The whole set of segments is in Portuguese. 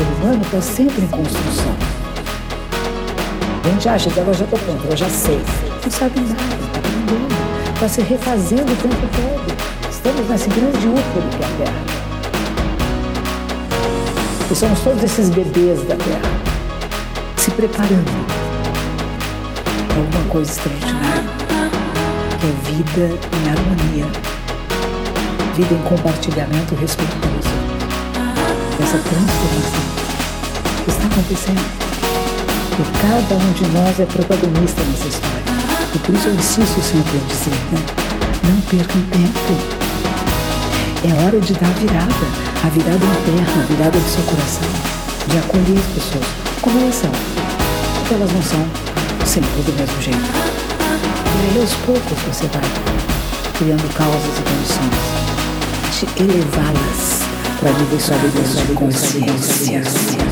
ser humano está sempre em construção. A gente acha que agora já estou pronto, eu já sei. Não sabe nada, está aprendendo, está se refazendo o tempo todo. Estamos nesse grande útero que é a Terra. E somos todos esses bebês da Terra, se preparando para alguma coisa extraordinária, que é vida em harmonia, vida em compartilhamento respeitoso. Essa transformação está acontecendo. E cada um de nós é protagonista nessa história. E por isso eu insisto sempre em dizer, né? Não percam tempo. É hora de dar virada, a virada interna, a virada do seu coração, de acolher as pessoas como elas são, porque elas não são sempre do mesmo jeito. E aí aos poucos você vai criando causas e condições de elevá-las para sólidos de consciência.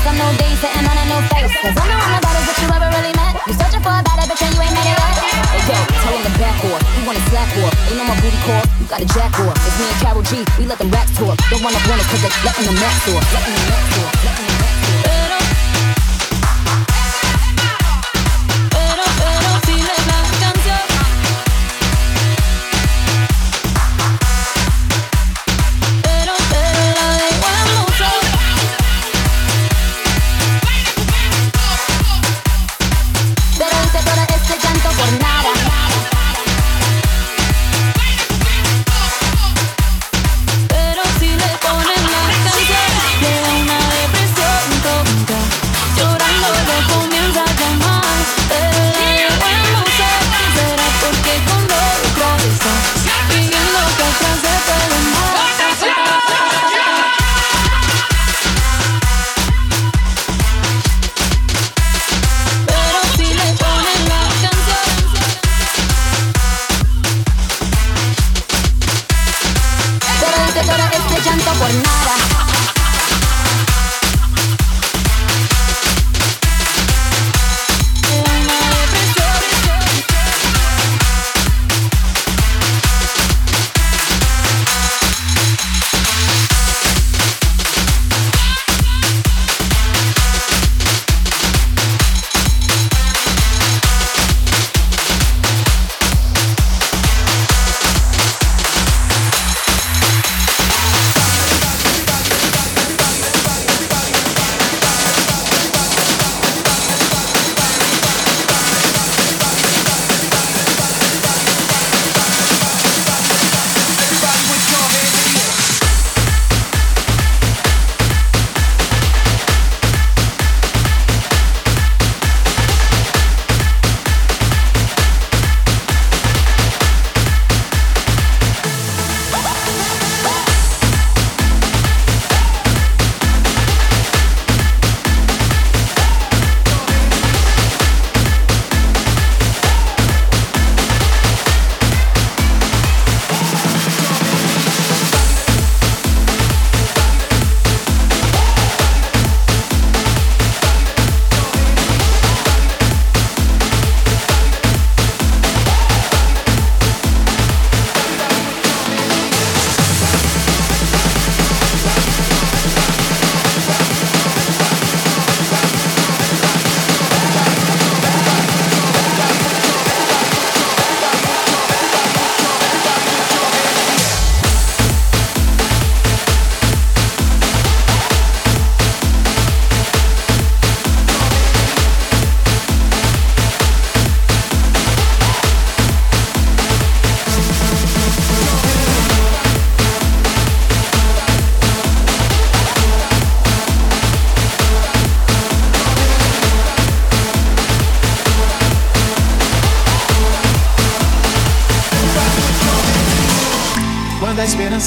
Getting some new days, sitting on a new face. Cause I'm the one about it that you ever really met. You searching for a bad bitch and you ain't met it yet. Hey yo, tell him the back whore. You want a slack whore. Ain't no more booty call. You got a jack whore. It's me and Carol G. We let them racks talk. Don't wanna run it cause they letting the max talk. Letting the max talk. Letting the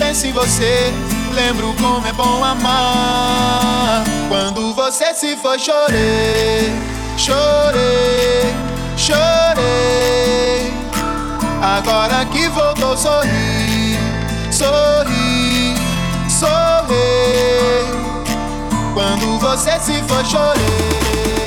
penso em você, lembro como é bom amar. Quando você se foi, chorei, chorei, chorei. Agora que voltou, sorri, sorri, sorri. Quando você se foi, chorei.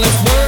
let's go.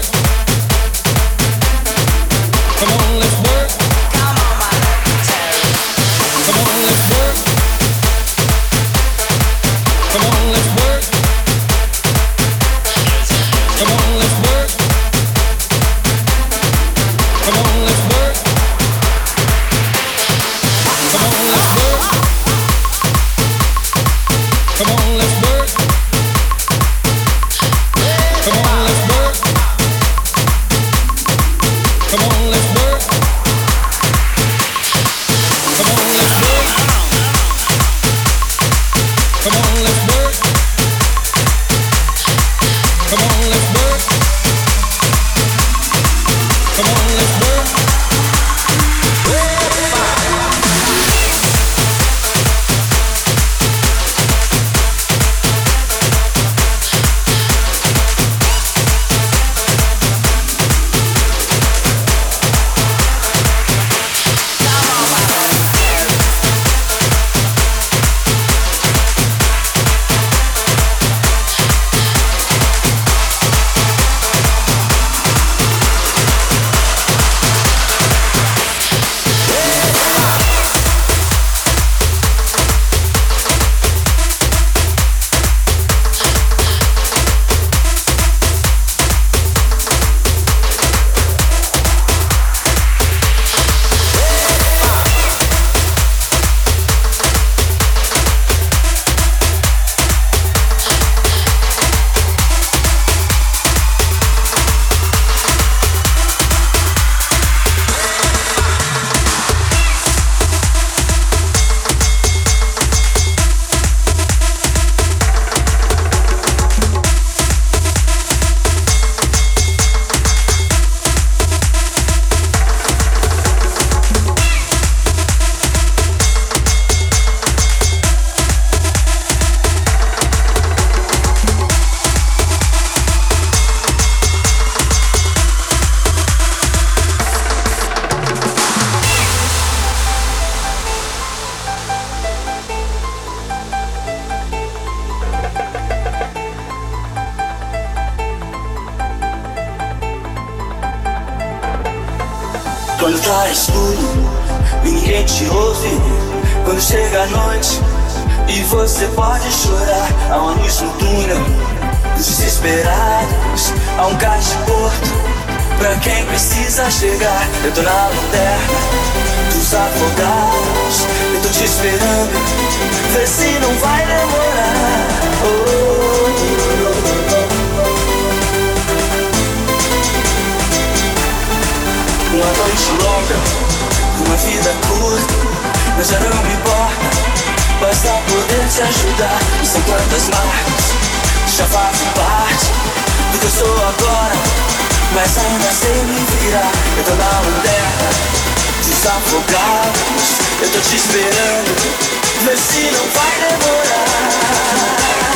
Mas ainda sem me virar. Eu tô na lanterna Desafogados Eu tô te esperando. Vê se não vai demorar.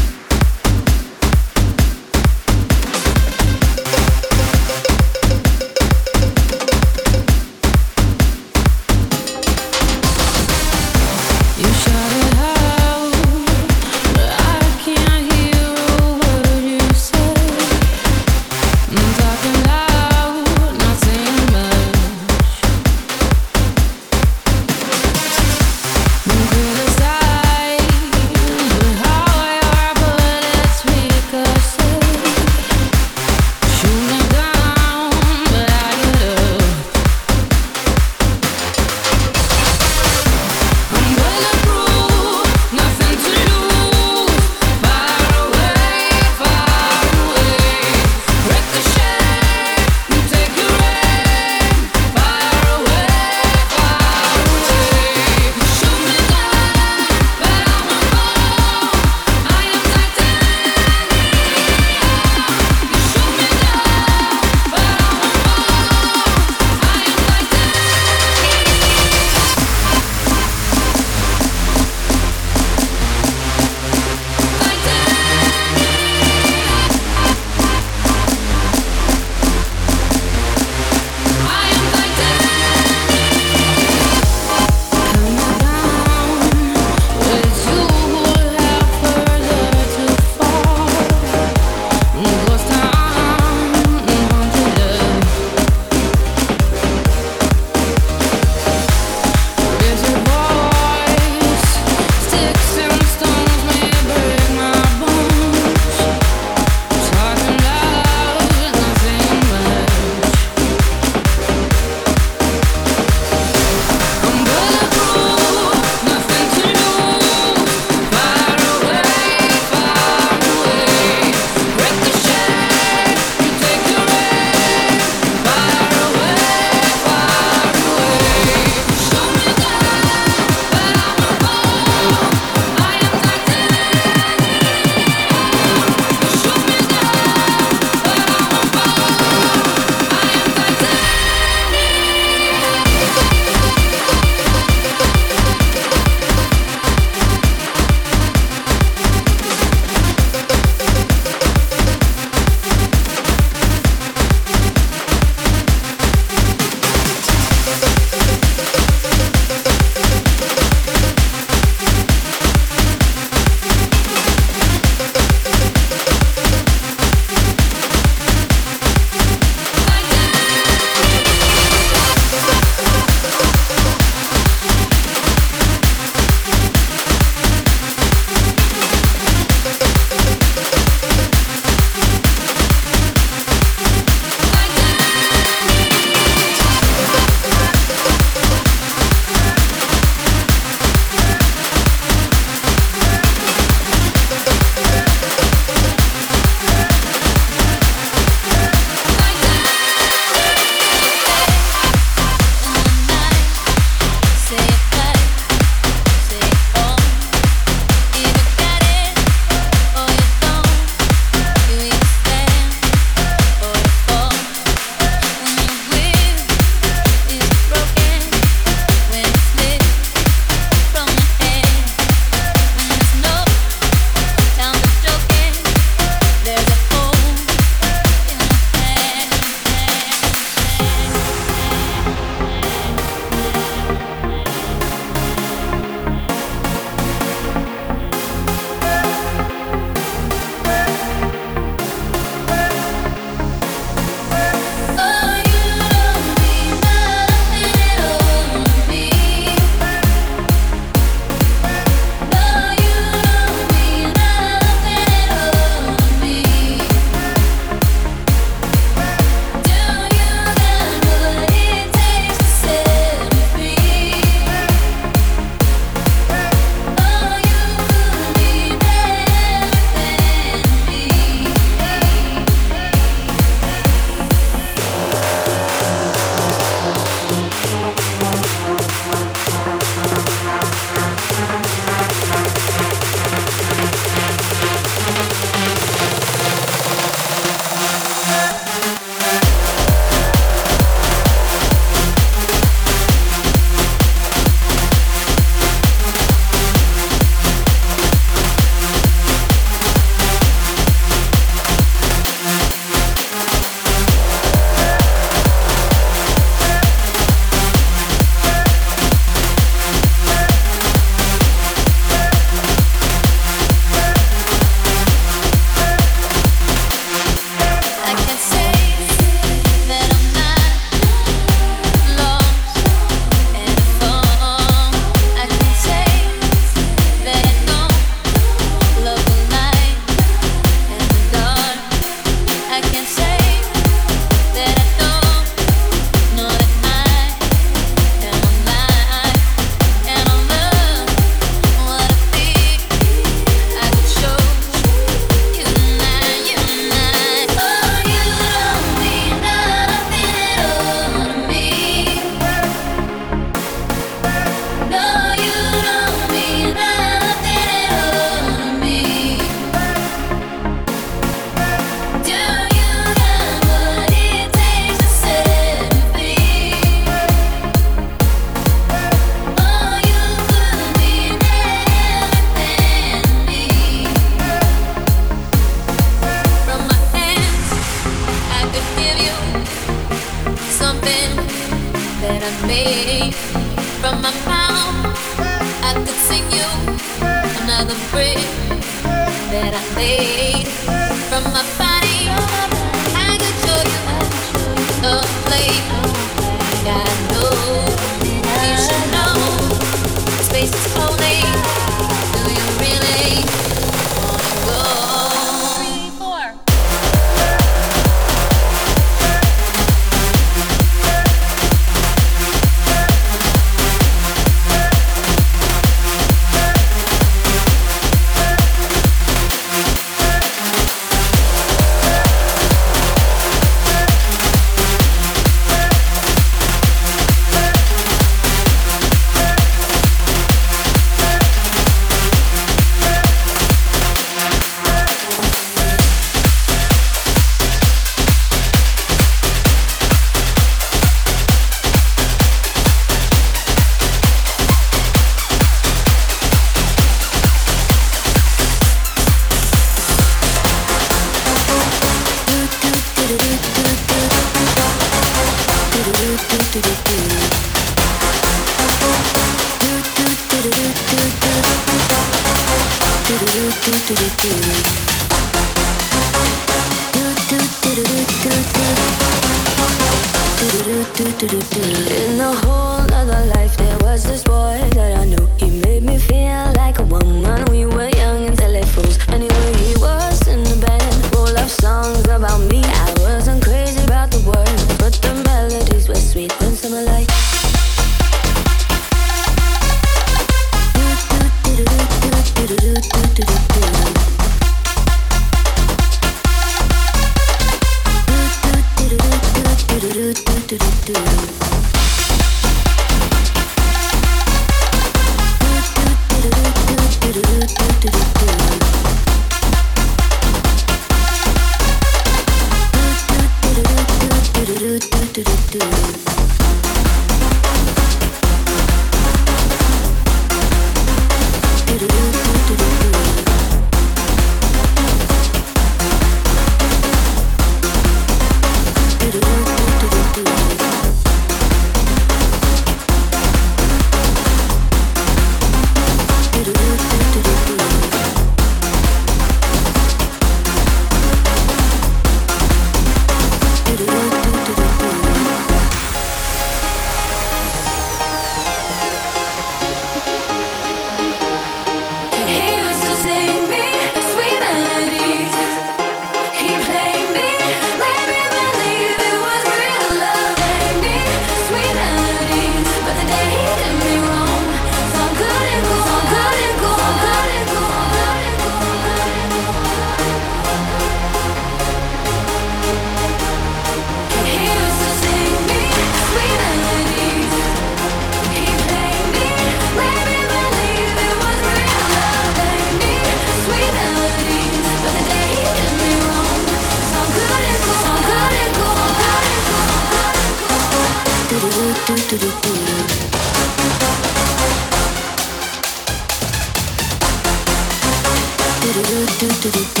do do do.